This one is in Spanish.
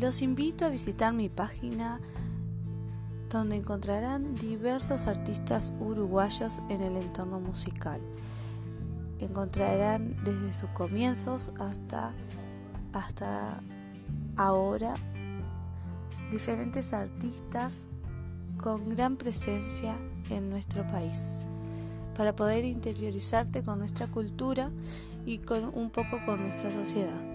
Los invito a visitar mi página donde encontrarán diversos artistas uruguayos en el entorno musical. Encontrarán desde sus comienzos hasta, hasta ahora diferentes artistas con gran presencia en nuestro país para poder interiorizarte con nuestra cultura y con un poco con nuestra sociedad.